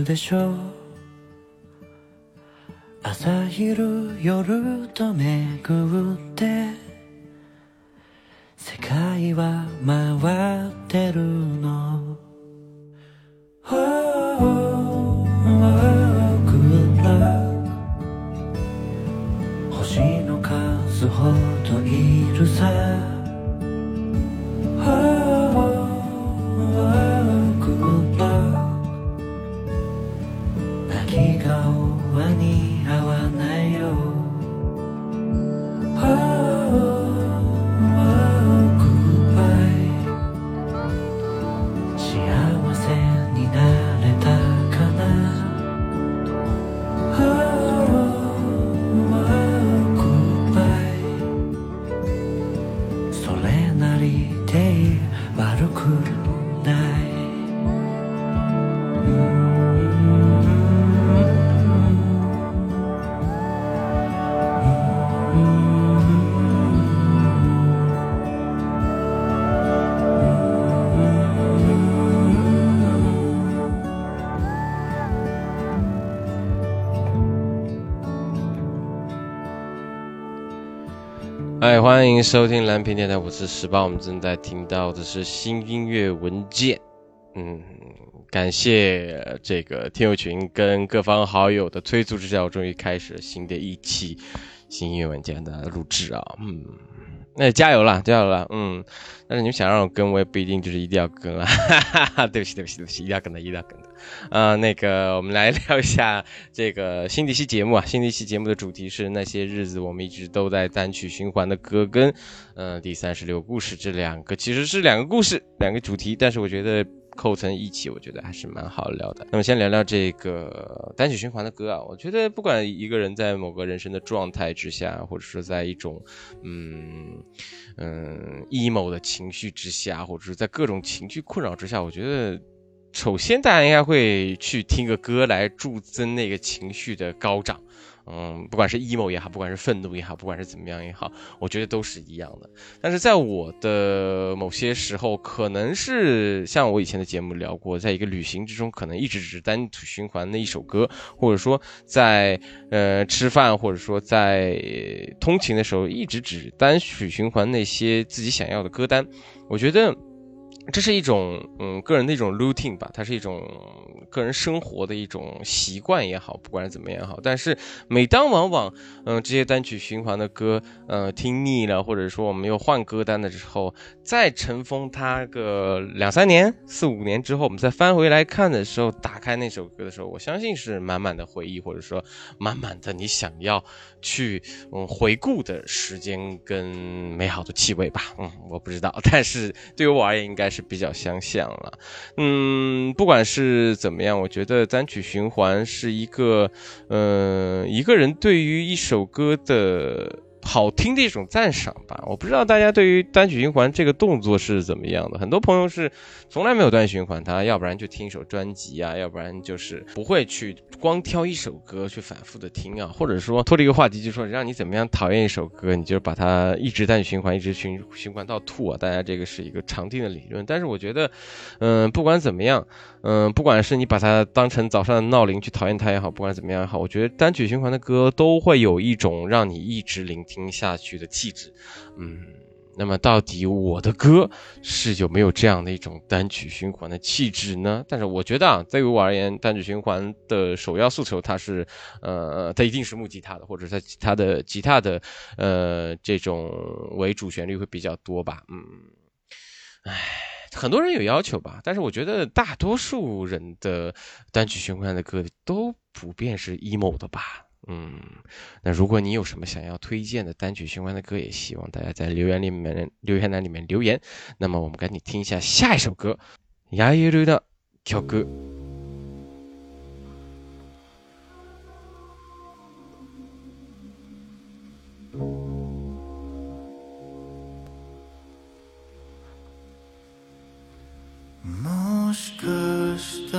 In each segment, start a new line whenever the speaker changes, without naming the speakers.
るでしょう。朝昼夜と巡って世界は回ってるの。Oh, oh, oh,
欢迎收听蓝屏电台，我是十八。我们正在听到的是新音乐文件。嗯，感谢这个听友群跟各方好友的催促之下，我终于开始新的一期新音乐文件的录制啊。嗯，那加油了，加油了。嗯，但是你们想让我跟，我也不一定就是一定要跟啊。哈哈哈，对不起，对不起，对不起，一定要跟的，一定要跟的。啊、那个，我们来聊一下这个新的一期节目啊。新的一期节目的主题是那些日子我们一直都在单曲循环的歌跟，嗯、第三十六故事这两个其实是两个故事，两个主题，但是我觉得扣成一起，我觉得还是蛮好聊的。那么先聊聊这个单曲循环的歌啊，我觉得不管一个人在某个人生的状态之下，或者说在一种嗯嗯 emo 的情绪之下，或者是在各种情绪困扰之下，我觉得。首先，大家应该会去听个歌来助增那个情绪的高涨，嗯，不管是 emo 也好，不管是愤怒也好，不管是怎么样也好，我觉得都是一样的。但是在我的某些时候，可能是像我以前的节目聊过，在一个旅行之中，可能一直只单曲循环的一首歌，或者说在呃吃饭，或者说在通勤的时候，一直只单曲循环那些自己想要的歌单。我觉得。这是一种嗯个人的一种 routine 吧，它是一种个人生活的一种习惯也好，不管是怎么样好。但是每当往往嗯这些单曲循环的歌嗯听腻了，或者说我们又换歌单的时候，再尘封它个两三年、四五年之后，我们再翻回来看的时候，打开那首歌的时候，我相信是满满的回忆，或者说满满的你想要去嗯回顾的时间跟美好的气味吧。嗯，我不知道，但是对于我而言，应该是。比较相像了，嗯，不管是怎么样，我觉得单曲循环是一个，嗯，一个人对于一首歌的。好听的一种赞赏吧，我不知道大家对于单曲循环这个动作是怎么样的。很多朋友是从来没有单曲循环，他要不然就听一首专辑啊，要不然就是不会去光挑一首歌去反复的听啊，或者说脱离一个话题，就说让你怎么样讨厌一首歌，你就把它一直单曲循环，一直循循环到吐啊。大家这个是一个常听的理论，但是我觉得，嗯，不管怎么样，嗯，不管是你把它当成早上的闹铃去讨厌它也好，不管怎么样也好，我觉得单曲循环的歌都会有一种让你一直聆。听下去的气质，嗯，那么到底我的歌是有没有这样的一种单曲循环的气质呢？但是我觉得啊，对于我而言，单曲循环的首要诉求，它是，呃，它一定是木吉他的，或者它它的吉他的，呃，这种为主旋律会比较多吧，嗯，唉，很多人有要求吧，但是我觉得大多数人的单曲循环的歌都普遍是 emo 的吧。嗯，那如果你有什么想要推荐的单曲循环的歌，也希望大家在留言里面留言栏里面留言。那么我们赶紧听一下下一首歌，ヤユル的曲。
Most gösterler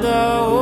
Father, oh.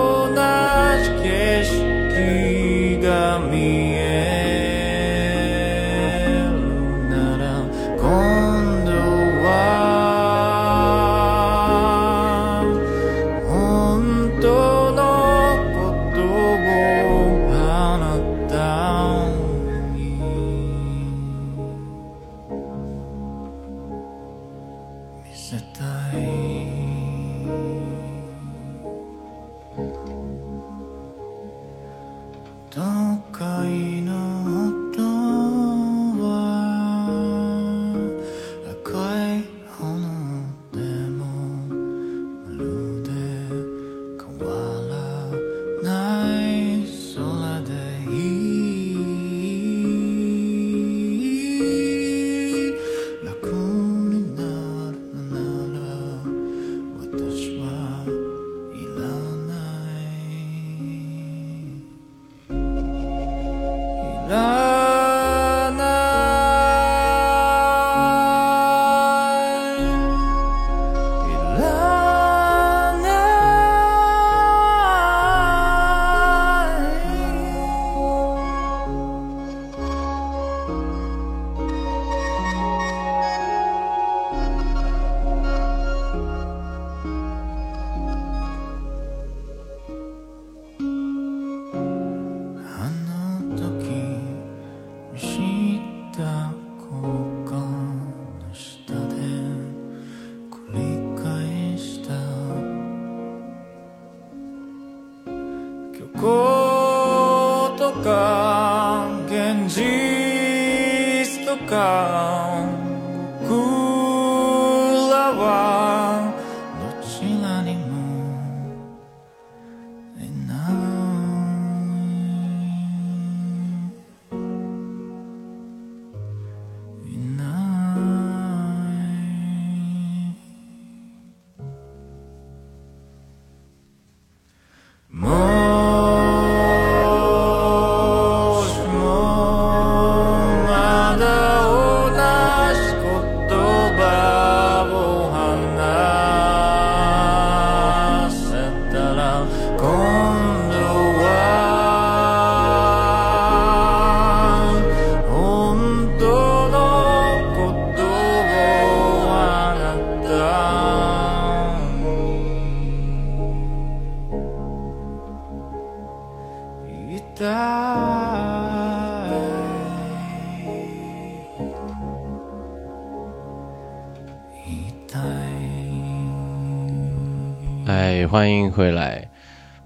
哎，欢迎回来。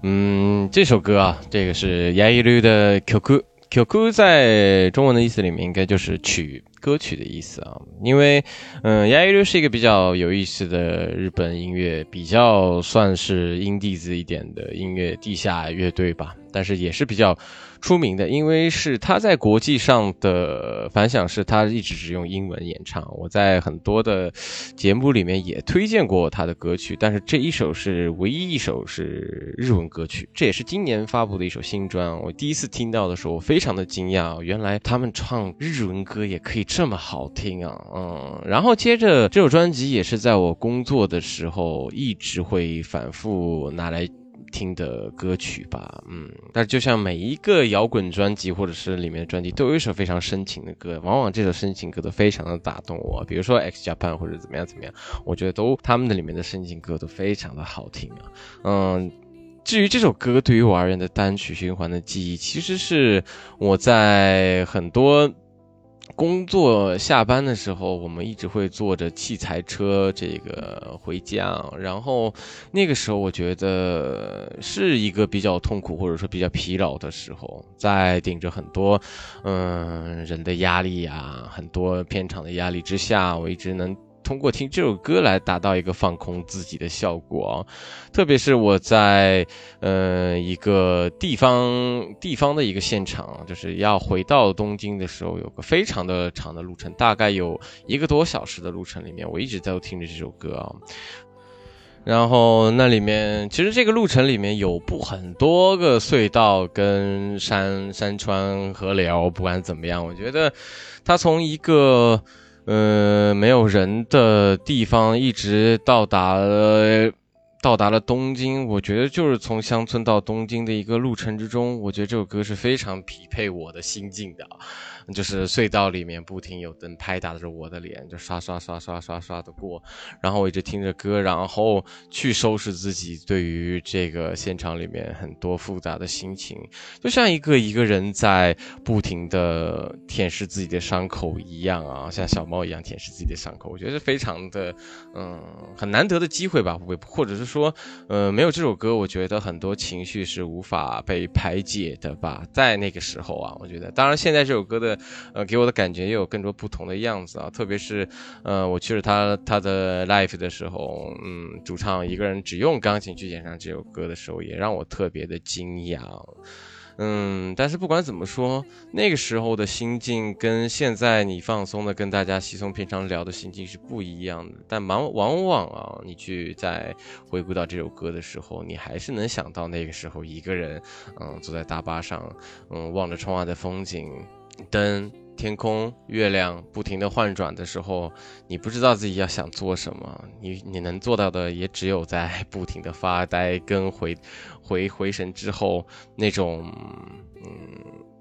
嗯，这首歌啊，这个是牙一绿的 QQ QQ，在中文的意思里面应该就是曲歌曲的意思啊。因为，嗯，牙一绿是一个比较有意思的日本音乐，比较算是阴地子一点的音乐地下乐队吧，但是也是比较。出名的，因为是他在国际上的反响是他一直只用英文演唱。我在很多的节目里面也推荐过他的歌曲，但是这一首是唯一一首是日文歌曲，这也是今年发布的一首新专。我第一次听到的时候，我非常的惊讶，原来他们唱日文歌也可以这么好听啊！嗯，然后接着这首专辑也是在我工作的时候一直会反复拿来。听的歌曲吧，嗯，但是就像每一个摇滚专辑或者是里面的专辑，都有一首非常深情的歌，往往这首深情歌都非常的打动我。比如说 X Japan 或者怎么样怎么样，我觉得都他们的里面的深情歌都非常的好听啊，嗯。至于这首歌对于我而言的单曲循环的记忆，其实是我在很多工作下班的时候，我们一直会坐着器材车这个回家，然后那个时候我觉得是一个比较痛苦或者说比较疲劳的时候，在顶着很多嗯人的压力呀，很多片场的压力之下，我一直能。通过听这首歌来达到一个放空自己的效果啊，特别是我在呃一个地方地方的一个现场，就是要回到东京的时候，有个非常的长的路程，大概有一个多小时的路程里面，我一直在听着这首歌啊。然后那里面其实这个路程里面有不很多个隧道跟山山川河流，不管怎么样，我觉得它从一个。呃，没有人的地方，一直到达了到达了东京。我觉得就是从乡村到东京的一个路程之中，我觉得这首歌是非常匹配我的心境的。就是隧道里面不停有灯拍打着我的脸，就刷刷刷刷刷刷的过，然后我一直听着歌，然后去收拾自己对于这个现场里面很多复杂的心情，就像一个一个人在不停的舔舐自己的伤口一样啊，像小猫一样舔舐自己的伤口，我觉得非常的嗯很难得的机会吧，不或者是说，呃没有这首歌，我觉得很多情绪是无法被排解的吧，在那个时候啊，我觉得，当然现在这首歌的。呃，给我的感觉也有更多不同的样子啊，特别是，呃，我去了他他的 life 的时候，嗯，主唱一个人只用钢琴去演唱这首歌的时候，也让我特别的惊讶，嗯，但是不管怎么说，那个时候的心境跟现在你放松的跟大家稀松平常聊的心境是不一样的，但往往往啊，你去在回顾到这首歌的时候，你还是能想到那个时候一个人，嗯，坐在大巴上，嗯，望着窗外的风景。灯、天空、月亮不停的换转的时候，你不知道自己要想做什么，你你能做到的也只有在 不停的发呆跟回回回神之后那种嗯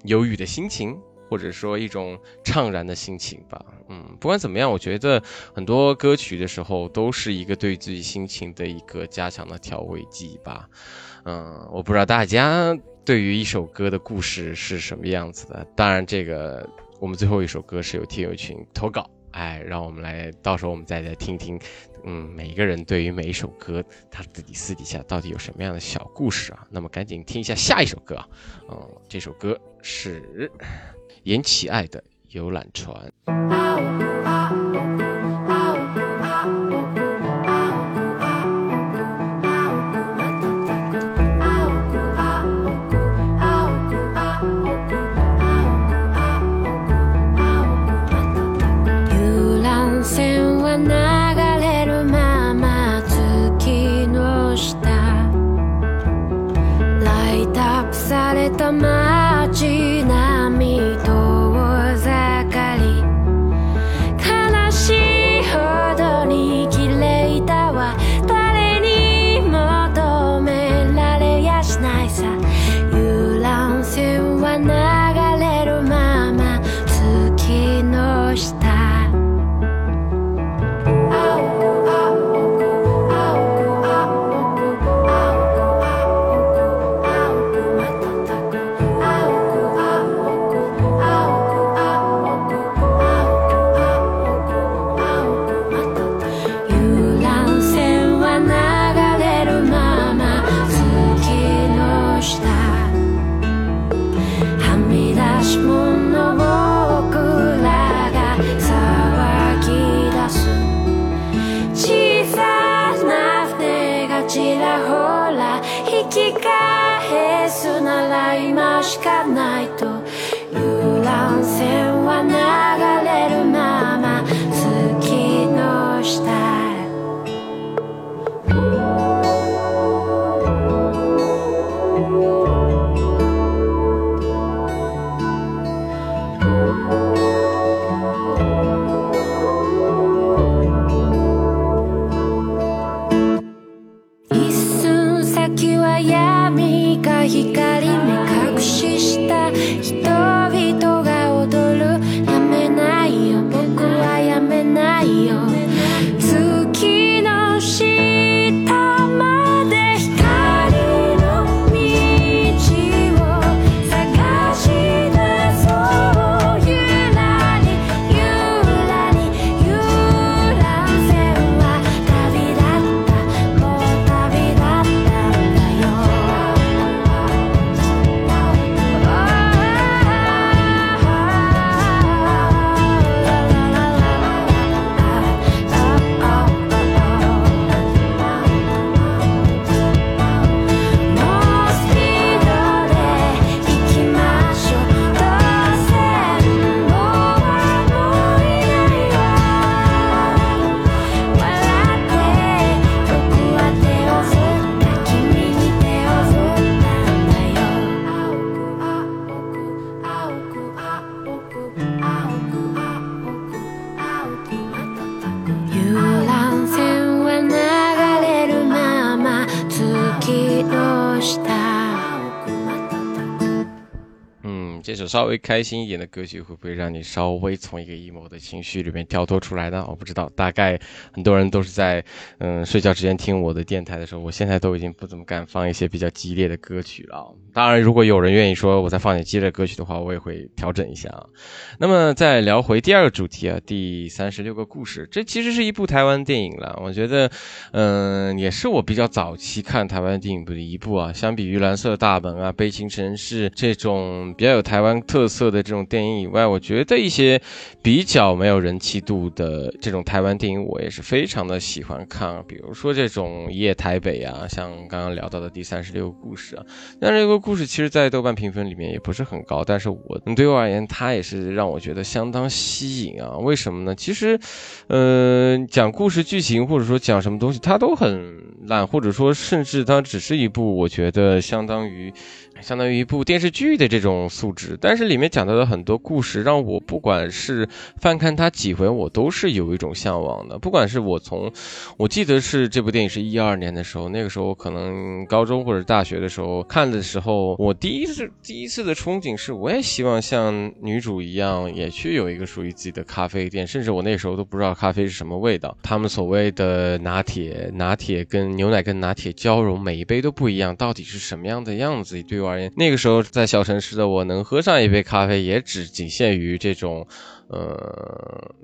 忧郁的心情，或者说一种怅然的心情吧。嗯，不管怎么样，我觉得很多歌曲的时候都是一个对自己心情的一个加强的调味剂吧。嗯，我不知道大家。对于一首歌的故事是什么样子的？当然，这个我们最后一首歌是有听友群投稿，哎，让我们来，到时候我们再来听听，嗯，每个人对于每一首歌，他自己私底下到底有什么样的小故事啊？那么赶紧听一下下一首歌啊，嗯，这首歌是严启爱的《游览船》。
れた街
稍微开心一点的歌曲，会不会让你稍微从一个 emo 的情绪里面跳脱出来呢？我不知道，大概很多人都是在嗯睡觉之前听我的电台的时候，我现在都已经不怎么敢放一些比较激烈的歌曲了。当然，如果有人愿意说我再放点激烈歌曲的话，我也会调整一下啊。那么再聊回第二个主题啊，第三十六个故事，这其实是一部台湾电影了。我觉得，嗯，也是我比较早期看台湾电影的一部啊。相比于《蓝色大门》啊、《悲情城市》这种比较有台湾特色的这种电影以外，我觉得一些比较没有人气度的这种台湾电影，我也是非常的喜欢看。比如说这种《夜台北》啊，像刚刚聊到的第三十六个故事啊，但这个故事其实在豆瓣评分里面也不是很高，但是我对我而言，它也是让我觉得相当吸引啊。为什么呢？其实，呃，讲故事剧情或者说讲什么东西，它都很烂，或者说甚至它只是一部我觉得相当于。相当于一部电视剧的这种素质，但是里面讲到的很多故事，让我不管是翻看它几回，我都是有一种向往的。不管是我从，我记得是这部电影是一二年的时候，那个时候可能高中或者大学的时候看的时候，我第一次第一次的憧憬是，我也希望像女主一样，也去有一个属于自己的咖啡店，甚至我那时候都不知道咖啡是什么味道。他们所谓的拿铁，拿铁跟牛奶跟拿铁交融，每一杯都不一样，到底是什么样的样子？对我而言，那个时候在小城市的我能喝上一杯咖啡，也只仅限于这种，呃，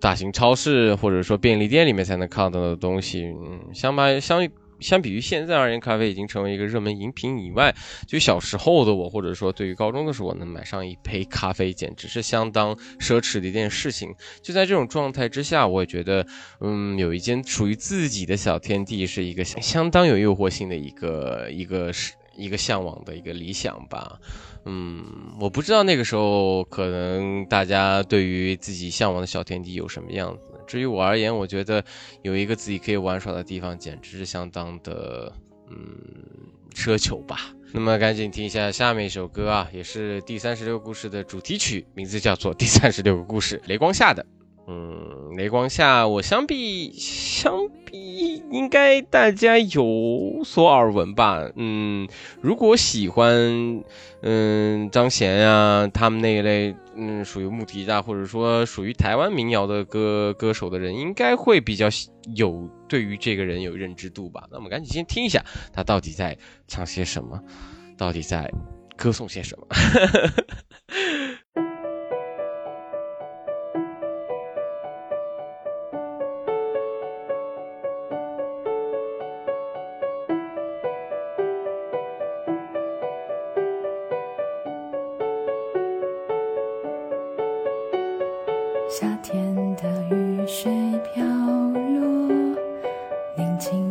大型超市或者说便利店里面才能看到的东西。嗯，相比相相比于现在而言，咖啡已经成为一个热门饮品以外，就小时候的我，或者说对于高中的时候，我能买上一杯咖啡，简直是相当奢侈的一件事情。就在这种状态之下，我也觉得，嗯，有一间属于自己的小天地，是一个相当有诱惑性的一个一个是一个向往的一个理想吧。嗯，我不知道那个时候可能大家对于自己向往的小天地有什么样子。至于我而言，我觉得有一个自己可以玩耍的地方，简直是相当的，嗯，奢求吧。那么赶紧听一下下面一首歌啊，也是第三十六故事的主题曲，名字叫做《第三十六个故事》，雷光下的。嗯，雷光下，我相比相比，应该大家有所耳闻吧？嗯，如果喜欢，嗯，张贤呀，他们那一类，嗯，属于木提啊，或者说属于台湾民谣的歌歌手的人，应该会比较有对于这个人有认知度吧？那我们赶紧先听一下，他到底在唱些什么，到底在歌颂些什么？
夏天的雨水飘落，宁静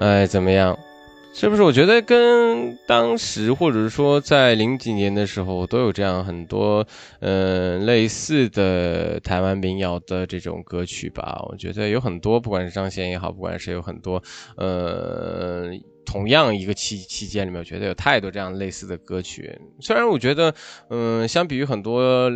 哎，怎么样？是不是？我觉得跟当时或者说在零几年的时候都有这样很多嗯、类似的台湾民谣的这种歌曲吧。我觉得有很多，不管是张贤也好，不管是有很多呃同样一个期期间里面，我觉得有太多这样类似的歌曲。虽然我觉得嗯、相比于很多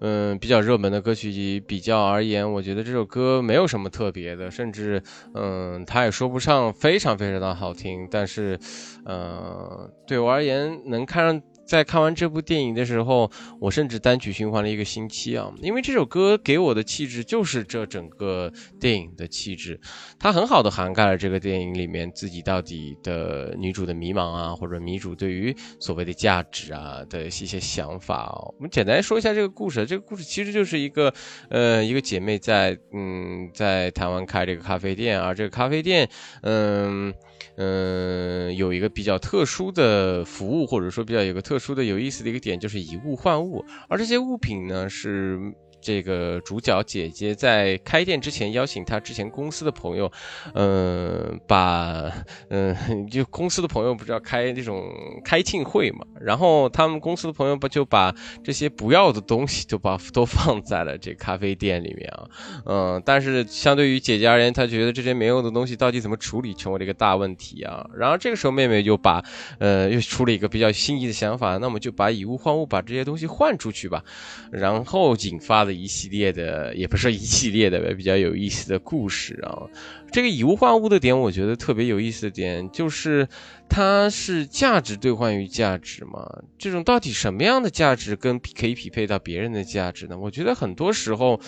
嗯、比较热门的歌曲比较而言，我觉得这首歌没有什么特别的，甚至嗯，它也说不上非常非常的好听，但是，嗯，对我而言，能看上在看完这部电影的时候，我甚至单曲循环了一个星期啊，因为这首歌给我的气质就是这整个电影的气质，它很好的涵盖了这个电影里面自己到底的女主的迷茫啊，或者女主对于所谓的价值啊的一些想法。我们简单说一下这个故事，这个故事其实就是一个呃一个姐妹在嗯在台湾开这个咖啡店，而这个咖啡店嗯。嗯，有一个比较特殊的服务，或者说比较有个特殊的有意思的一个点，就是以物换物，而这些物品呢是。这个主角姐姐在开店之前邀请她之前公司的朋友，嗯，把嗯，就公司的朋友不是要开这种开庆会嘛，然后他们公司的朋友不就把这些不要的东西就把 都放在了这咖啡店里面啊，嗯，但是相对于姐姐而言，她觉得这些没用的东西到底怎么处理成为了一个大问题啊，然后这个时候妹妹就把呃又出了一个比较心仪的想法，那么就把以物换物，把这些东西换出去吧，然后引发。的一系列的，也不是一系列的比较有意思的故事啊。这个以物换物的点，我觉得特别有意思的点，就是它是价值兑换于价值嘛。这种到底什么样的价值跟可以匹配到别人的价值呢？我觉得很多时候。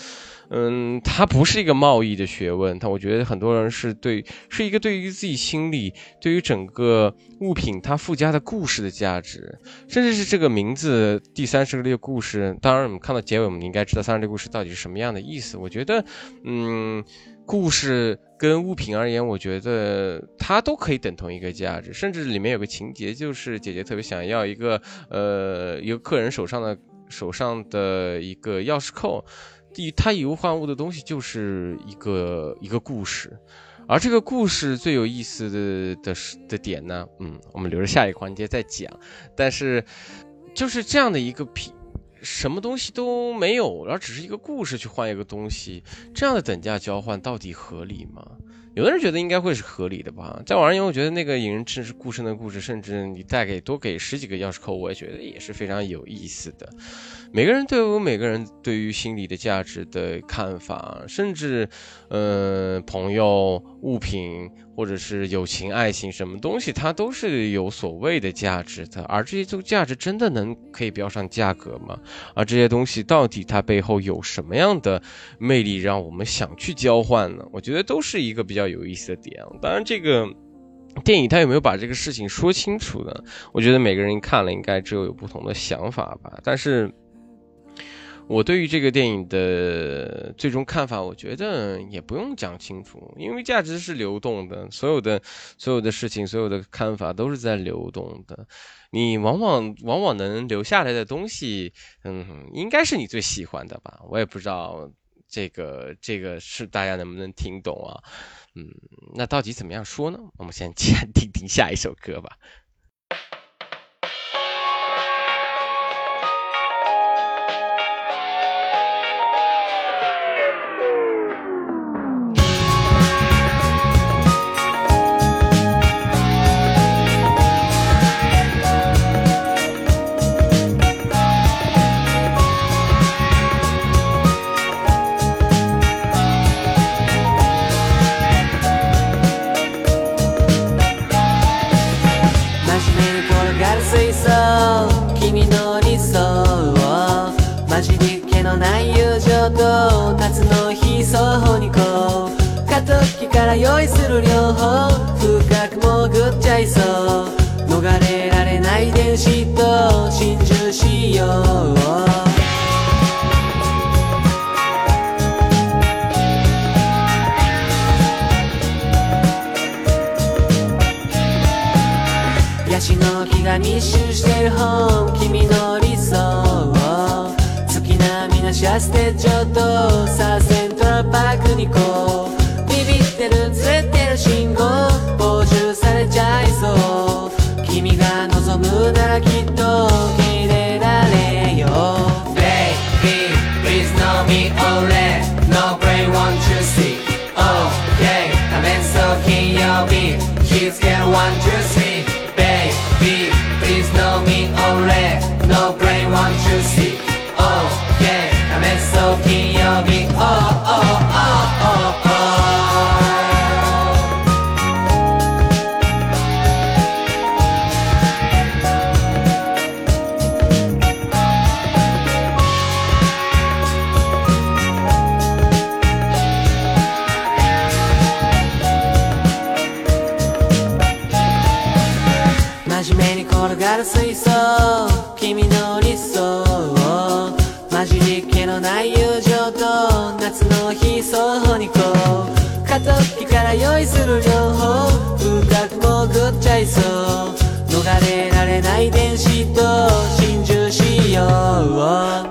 嗯，它不是一个贸易的学问，它我觉得很多人是对，是一个对于自己心里，对于整个物品它附加的故事的价值，甚至是这个名字第三十个故事。当然，我们看到结尾，我们应该知道三十六故事到底是什么样的意思。我觉得，嗯，故事跟物品而言，我觉得它都可以等同一个价值，甚至里面有个情节，就是姐姐特别想要一个，呃，一个客人手上的手上的一个钥匙扣。以它以物换物的东西就是一个一个故事，而这个故事最有意思的的的点呢，嗯，我们留着下一个环节再讲。但是就是这样的一个品，什么东西都没有，然后只是一个故事去换一个东西，这样的等价交换到底合理吗？有的人觉得应该会是合理的吧。在网上，因为我觉得那个引人至是故事的故事，甚至你再给多给十几个钥匙扣，我也觉得也是非常有意思的。每个人都有每个人对于心理的价值的看法，甚至，呃，朋友、物品或者是友情、爱情什么东西，它都是有所谓的价值的。而这些这个价值真的能可以标上价格吗？而这些东西到底它背后有什么样的魅力，让我们想去交换呢？我觉得都是一个比较有意思的点。当然，这个电影它有没有把这个事情说清楚呢？我觉得每个人看了应该只有有不同的想法吧。但是。我对于这个电影的最终看法，我觉得也不用讲清楚，因为价值是流动的，所有的所有的事情，所有的看法都是在流动的。你往往往往能留下来的东西，嗯，应该是你最喜欢的吧？我也不知道这个这个是大家能不能听懂啊？嗯，那到底怎么样说呢？我们先 先听听下一首歌吧。
深く潜っちゃいそう逃れられない電子と心中しようヤシの木が密集してる本君の理想月並みなシャステちょっとサーセントラパークに行こう真面目に転がる水槽。君の から用意する両方深く潜っちゃいそう逃れられない電子と心中しよう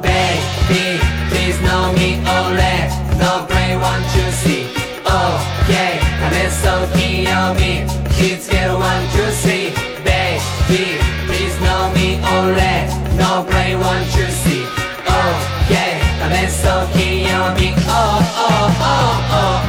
Baby please know me only No brain want you see Oh yeah 試そう金曜日気付ける one two three Baby please know me only No brain want you see Oh yeah 試そう金曜日 Oh oh oh oh oh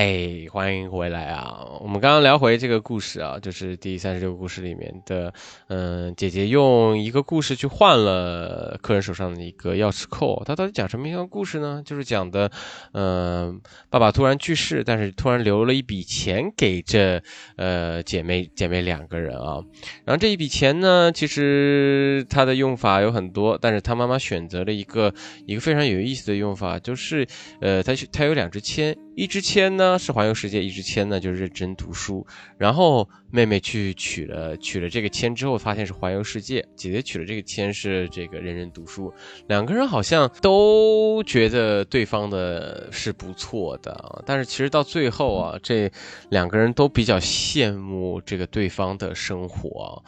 哎，欢迎回来啊！我们刚刚聊回这个故事啊，就是第三十六个故事里面的，嗯、姐姐用一个故事去换了客人手上的一个钥匙扣。她到底讲什么样的故事呢？就是讲的，嗯、爸爸突然去世，但是突然留了一笔钱给这呃姐妹姐妹两个人啊。然后这一笔钱呢，其实它的用法有很多，但是她妈妈选择了一个一个非常有意思的用法，就是呃，她她有两支签，一支签呢是环游世界，一支签呢就是认真读书。然后妹妹去取了取了这个签之后，发现是环游世界；姐姐取了这个签是这个认真读书。两个人好像都觉得对方的是不错的，但是其实到最后啊，这两个人都比较羡慕这个对方的生活。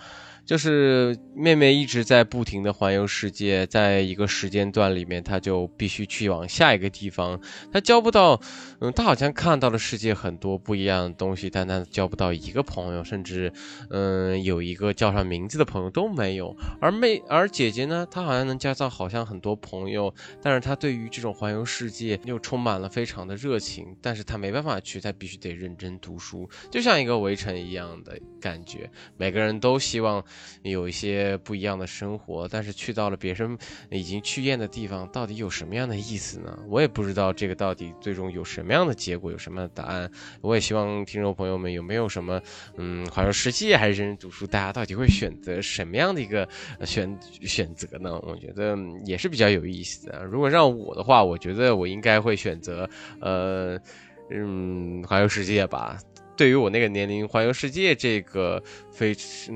就是妹妹一直在不停的环游世界，在一个时间段里面，她就必须去往下一个地方。她交不到，嗯，她好像看到了世界很多不一样的东西，但她交不到一个朋友，甚至，嗯，有一个叫上名字的朋友都没有。而妹，而姐姐呢，她好像能交到好像很多朋友，但是她对于这种环游世界又充满了非常的热情，但是她没办法去，她必须得认真读书，就像一个围城一样的感觉。每个人都希望。有一些不一样的生活，但是去到了别人已经去厌的地方，到底有什么样的意思呢？我也不知道这个到底最终有什么样的结果，有什么样的答案。我也希望听众朋友们有没有什么，嗯，环游世界还是认真读书，大家到底会选择什么样的一个选选择呢？我觉得也是比较有意思的。如果让我的话，我觉得我应该会选择，呃，嗯，环游世界吧。对于我那个年龄，环游世界这个非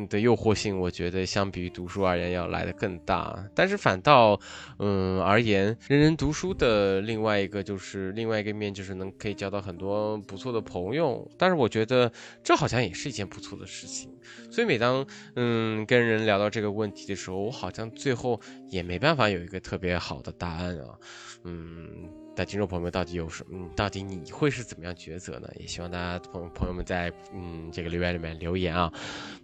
的诱惑性，我觉得相比于读书而言要来的更大。但是反倒，嗯而言，人人读书的另外一个就是另外一个面，就是能可以交到很多不错的朋友。但是我觉得这好像也是一件不错的事情。所以每当嗯跟人聊到这个问题的时候，我好像最后也没办法有一个特别好的答案啊。嗯。的听众朋友们到底有什么，到底你会是怎么样抉择呢？也希望大家朋朋友们在嗯这个留言里面留言啊。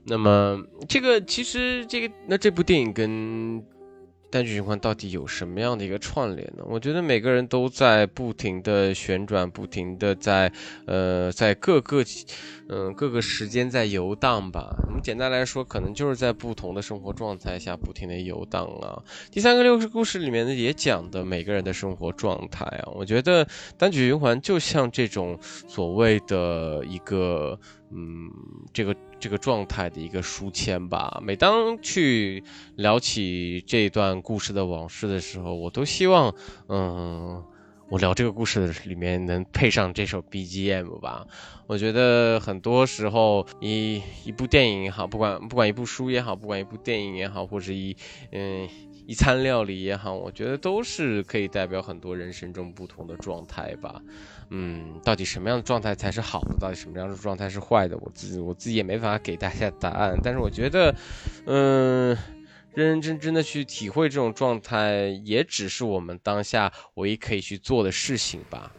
那么这个其实这个那这部电影跟。单曲循环到底有什么样的一个串联呢？我觉得每个人都在不停的旋转，不停的在，呃，在各个，嗯，各个时间在游荡吧。我们简单来说，可能就是在不同的生活状态下不停的游荡啊。第三个六十故事里面呢，也讲的每个人的生活状态啊。我觉得单曲循环就像这种所谓的一个。嗯，这个这个状态的一个书签吧。每当去聊起这段故事的往事的时候，我都希望，嗯，我聊这个故事的里面能配上这首 BGM 吧。我觉得很多时候，一一部电影也好，不管不管一部书也好，不管一部电影也好，或者一嗯。一餐料理也好，我觉得都是可以代表很多人生中不同的状态吧。嗯，到底什么样的状态才是好的？到底什么样的状态是坏的？我自己我自己也没法给大家答案。但是我觉得，嗯，认认真真的去体会这种状态，也只是我们当下唯一可以去做的事情吧。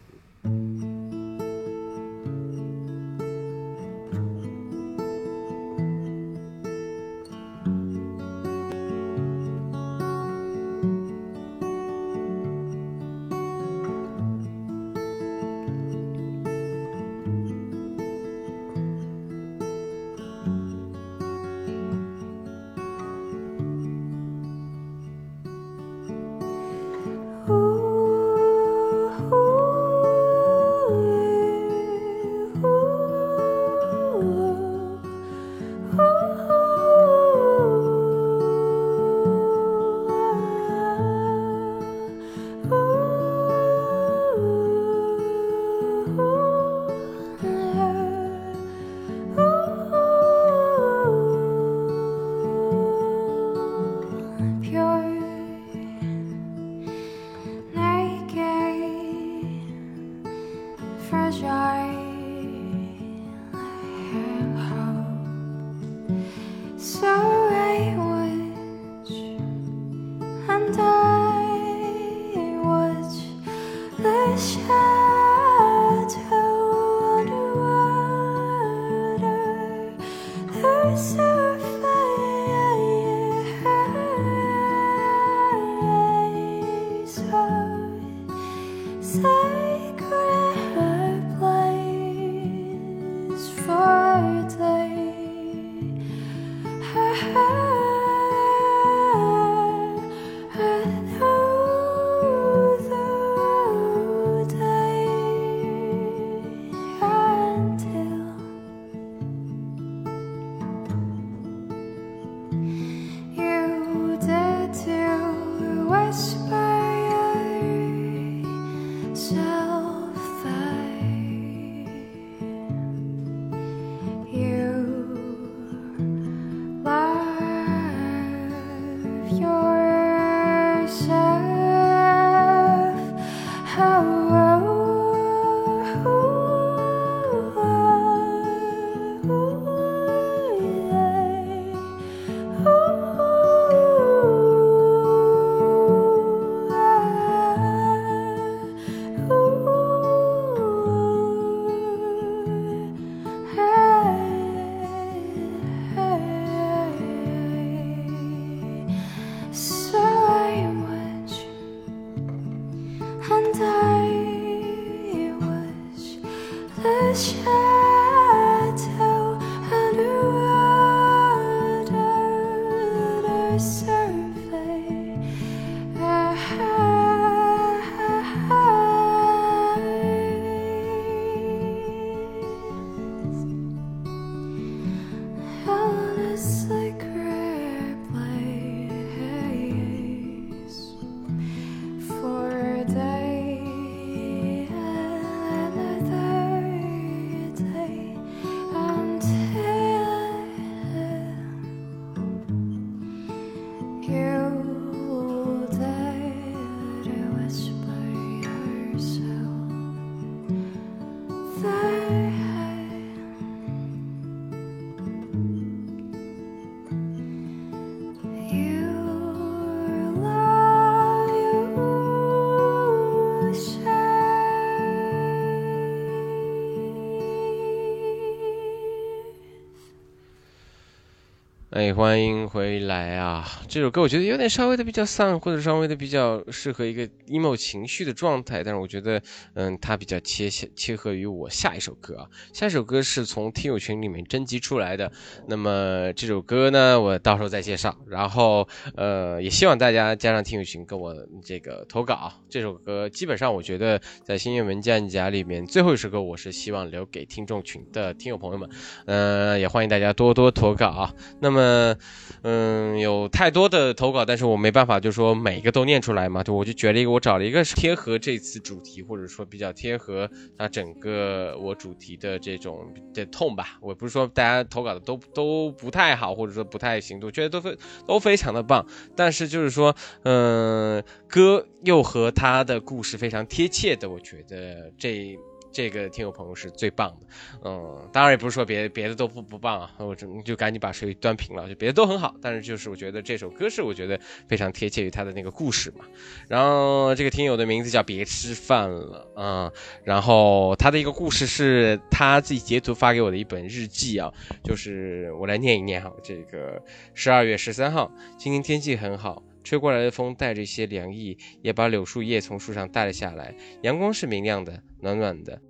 哎，欢迎回来啊！这首歌我觉得有点稍微的比较丧，或者稍微的比较适合一个 emo 情绪的状态，但是我觉得，嗯，它比较切切合于我下一首歌啊。下一首歌是从听友群里面征集出来的，那么这首歌呢，我到时候再介绍。然后，呃，也希望大家加上听友群跟我这个投稿。这首歌基本上我觉得在新月文件夹里面最后一首歌，我是希望留给听众群的听友朋友们，嗯，也欢迎大家多多投稿啊。那么。嗯，嗯，有太多的投稿，但是我没办法，就说每一个都念出来嘛，就我就觉得一个，我找了一个贴合这次主题，或者说比较贴合它整个我主题的这种的痛吧。我不是说大家投稿的都都不太好，或者说不太行，我觉得都非都非常的棒，但是就是说，嗯，歌又和他的故事非常贴切的，我觉得这。这个听友朋友是最棒的，嗯，当然也不是说别别的都不不棒啊，我就就赶紧把水端平了，就别的都很好，但是就是我觉得这首歌是我觉得非常贴切于他的那个故事嘛。然后这个听友的名字叫别吃饭了啊，然后他的一个故事是他自己截图发给我的一本日记啊，就是我来念一念哈，这个十二月十三号，今天天气很好。吹过来的风带着一些凉意，也把柳树叶从树上带了下来。阳光是明亮的，暖暖的。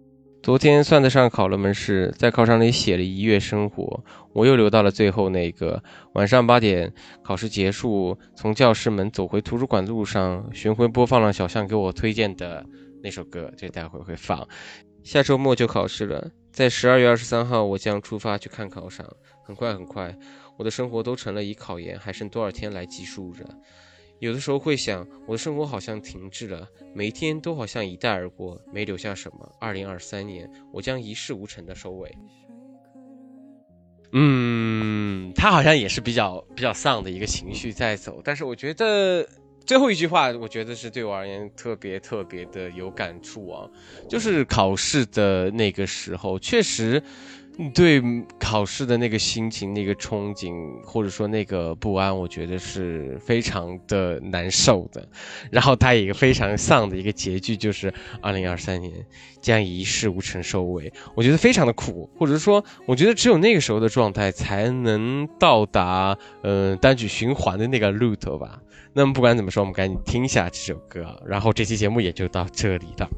昨天算得上考了门试，在考场里写了一月生活，我又留到了最后那个晚上八点。考试结束，从教室门走回图书馆的路上，巡回播放了小象给我推荐的那首歌，这待会会放。下周末就考试了，在十二月二十三号，我将出发去看考场。很快很快，我的生活都成了以考研还剩多少天来计数着。有的时候会想，我的生活好像停滞了，每一天都好像一带而过，没留下什么。二零二三年，我将一事无成的收尾。嗯，他好像也是比较比较丧的一个情绪在走，但是我觉得最后一句话，我觉得是对我而言特别特别的有感触啊，就是考试的那个时候，确实。对考试的那个心情、那个憧憬，或者说那个不安，我觉得是非常的难受的。然后他一个非常丧的一个结局，就是二零二三年将一事无成收尾，我觉得非常的苦，或者说，我觉得只有那个时候的状态才能到达呃单曲循环的那个路头吧。那么不管怎么说，我们赶紧听一下这首歌，然后这期节目也就到这里了。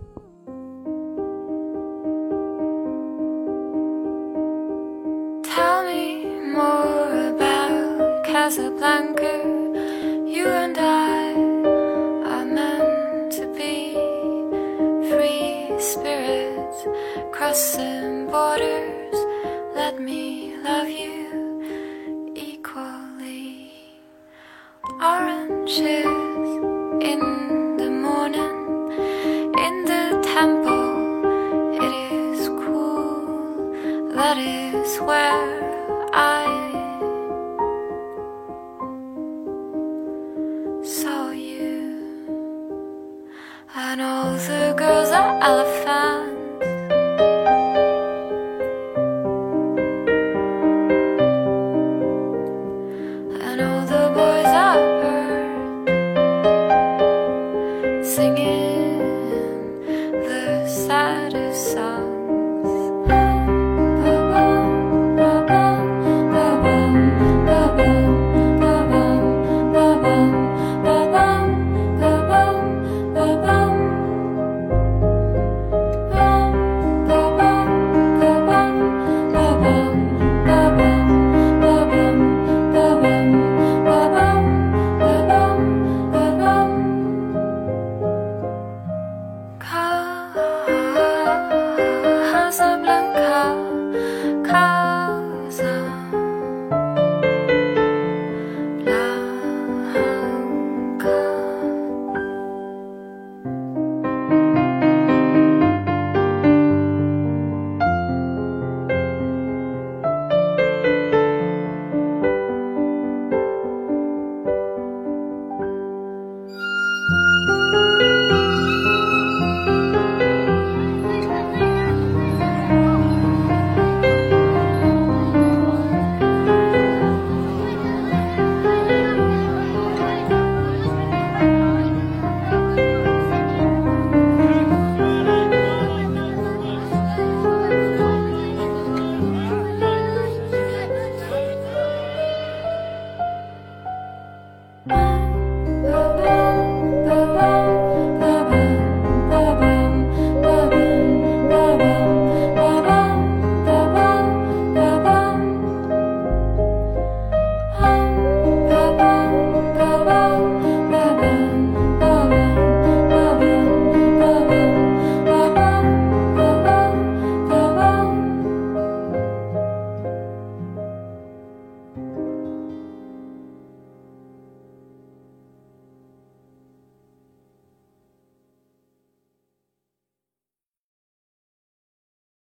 more about Casablanca.